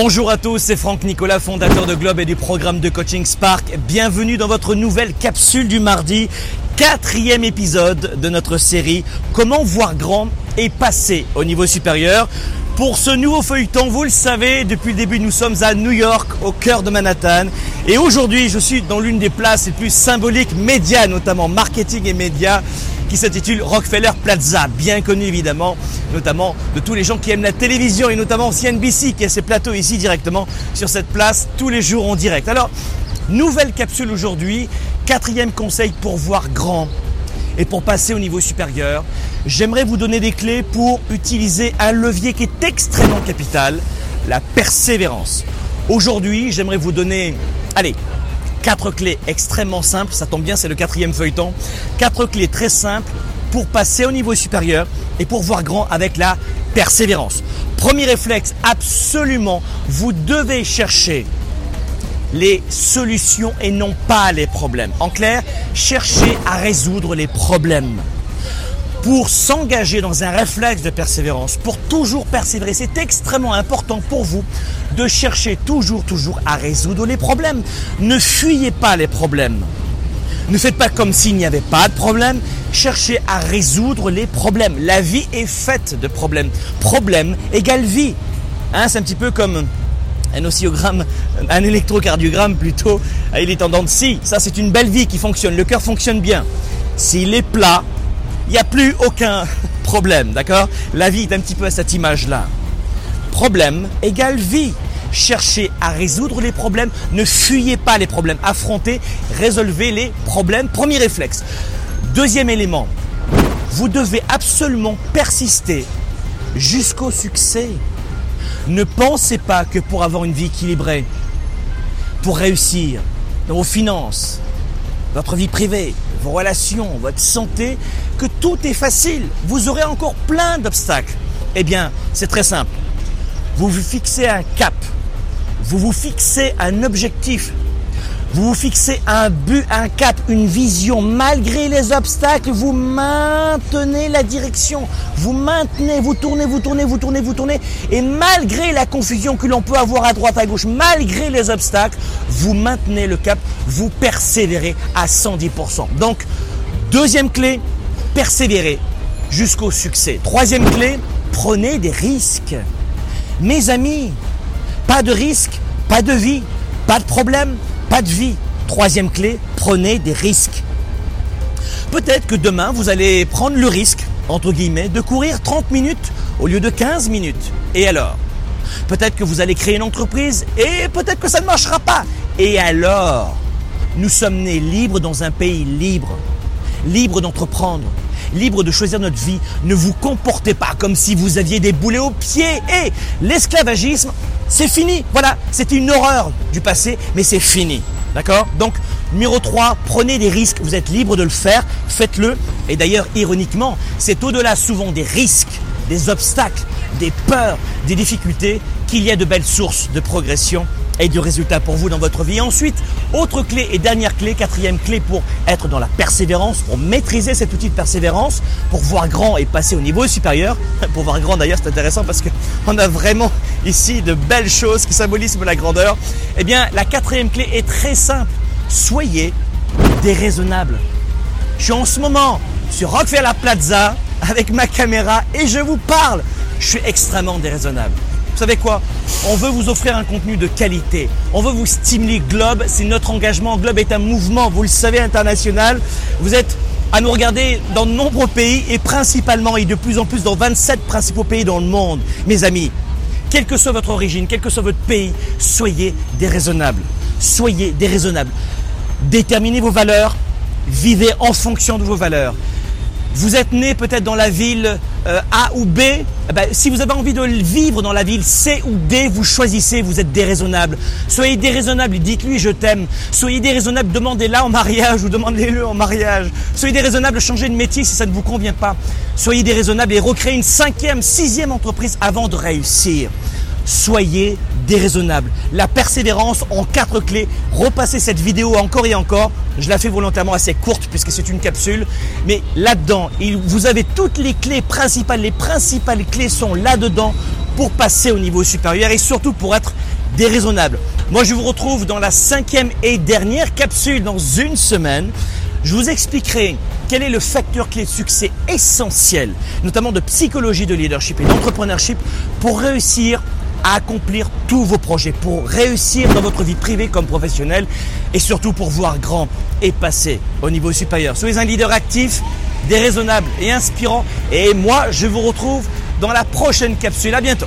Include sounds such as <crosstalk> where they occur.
Bonjour à tous, c'est Franck Nicolas, fondateur de Globe et du programme de coaching Spark. Bienvenue dans votre nouvelle capsule du mardi, quatrième épisode de notre série Comment voir grand et passer au niveau supérieur. Pour ce nouveau feuilleton, vous le savez, depuis le début, nous sommes à New York, au cœur de Manhattan. Et aujourd'hui, je suis dans l'une des places les plus symboliques, médias, notamment marketing et médias, qui s'intitule Rockefeller Plaza, bien connu évidemment, notamment de tous les gens qui aiment la télévision et notamment CNBC qui a ses plateaux ici directement sur cette place tous les jours en direct. Alors, nouvelle capsule aujourd'hui, quatrième conseil pour voir grand et pour passer au niveau supérieur. J'aimerais vous donner des clés pour utiliser un levier qui est extrêmement capital, la persévérance. Aujourd'hui, j'aimerais vous donner, allez, Quatre clés extrêmement simples, ça tombe bien, c'est le quatrième feuilleton. Quatre clés très simples pour passer au niveau supérieur et pour voir grand avec la persévérance. Premier réflexe, absolument, vous devez chercher les solutions et non pas les problèmes. En clair, cherchez à résoudre les problèmes pour s'engager dans un réflexe de persévérance, pour toujours persévérer. C'est extrêmement important pour vous de chercher toujours, toujours à résoudre les problèmes. Ne fuyez pas les problèmes. Ne faites pas comme s'il n'y avait pas de problème. Cherchez à résoudre les problèmes. La vie est faite de problèmes. Problème égale vie. Hein, c'est un petit peu comme un oscillogramme, un électrocardiogramme plutôt. Il est en dents de scie. Ça, c'est une belle vie qui fonctionne. Le cœur fonctionne bien. S'il est plat, il n'y a plus aucun <laughs> problème, d'accord? La vie est un petit peu à cette image-là. Problème égale vie. Cherchez à résoudre les problèmes, ne fuyez pas les problèmes, affrontez, résolvez les problèmes. Premier réflexe. Deuxième élément, vous devez absolument persister jusqu'au succès. Ne pensez pas que pour avoir une vie équilibrée, pour réussir dans vos finances, votre vie privée, vos relations, votre santé, que tout est facile. Vous aurez encore plein d'obstacles. Eh bien, c'est très simple. Vous vous fixez un cap. Vous vous fixez un objectif. Vous vous fixez un but, un cap, une vision. Malgré les obstacles, vous maintenez la direction. Vous maintenez, vous tournez, vous tournez, vous tournez, vous tournez. Et malgré la confusion que l'on peut avoir à droite, à gauche, malgré les obstacles, vous maintenez le cap. Vous persévérez à 110%. Donc, deuxième clé, persévérez jusqu'au succès. Troisième clé, prenez des risques. Mes amis, pas de risque, pas de vie, pas de problème, pas de vie. Troisième clé, prenez des risques. Peut-être que demain, vous allez prendre le risque, entre guillemets, de courir 30 minutes au lieu de 15 minutes. Et alors? Peut-être que vous allez créer une entreprise et peut-être que ça ne marchera pas. Et alors? Nous sommes nés libres dans un pays libre, libre d'entreprendre, libre de choisir notre vie. Ne vous comportez pas comme si vous aviez des boulets aux pieds. Et l'esclavagisme, c'est fini. Voilà, c'était une horreur du passé, mais c'est fini. D'accord? Donc, numéro 3, prenez des risques. Vous êtes libre de le faire, faites-le. Et d'ailleurs, ironiquement, c'est au-delà souvent des risques, des obstacles, des peurs, des difficultés qu'il y a de belles sources de progression et de résultats pour vous dans votre vie. Ensuite, autre clé et dernière clé, quatrième clé pour être dans la persévérance, pour maîtriser cet outil de persévérance, pour voir grand et passer au niveau supérieur. <laughs> Pour voir grand d'ailleurs, c'est intéressant parce qu'on a vraiment ici de belles choses qui symbolisent la grandeur. Eh bien, la quatrième clé est très simple. Soyez déraisonnable. Je suis en ce moment sur Rockefeller Plaza avec ma caméra et je vous parle. Je suis extrêmement déraisonnable. Vous savez quoi? On veut vous offrir un contenu de qualité. On veut vous stimuler. Globe, c'est notre engagement. Globe est un mouvement, vous le savez, international. Vous êtes à nous regarder dans de nombreux pays et principalement et de plus en plus dans 27 principaux pays dans le monde. Mes amis, quelle que soit votre origine, quel que soit votre pays, soyez déraisonnables. Soyez déraisonnables. Déterminez vos valeurs, vivez en fonction de vos valeurs. Vous êtes né peut-être dans la ville euh, A ou B. Eh ben, si vous avez envie de vivre dans la ville C ou D, vous choisissez, vous êtes déraisonnable. Soyez déraisonnable, dites-lui je t'aime. Soyez déraisonnable, demandez-la en mariage ou demandez-le en mariage. Soyez déraisonnable, changez de métier si ça ne vous convient pas. Soyez déraisonnable et recréez une cinquième, sixième entreprise avant de réussir soyez déraisonnable. La persévérance en quatre clés. Repassez cette vidéo encore et encore. Je la fais volontairement assez courte puisque c'est une capsule. Mais là-dedans, vous avez toutes les clés principales. Les principales clés sont là-dedans pour passer au niveau supérieur et surtout pour être déraisonnable. Moi, je vous retrouve dans la cinquième et dernière capsule dans une semaine. Je vous expliquerai quel est le facteur clé de succès essentiel, notamment de psychologie de leadership et d'entrepreneurship, pour réussir accomplir tous vos projets, pour réussir dans votre vie privée comme professionnelle et surtout pour voir grand et passer au niveau supérieur. Soyez un leader actif, déraisonnable et inspirant. Et moi, je vous retrouve dans la prochaine capsule. À bientôt.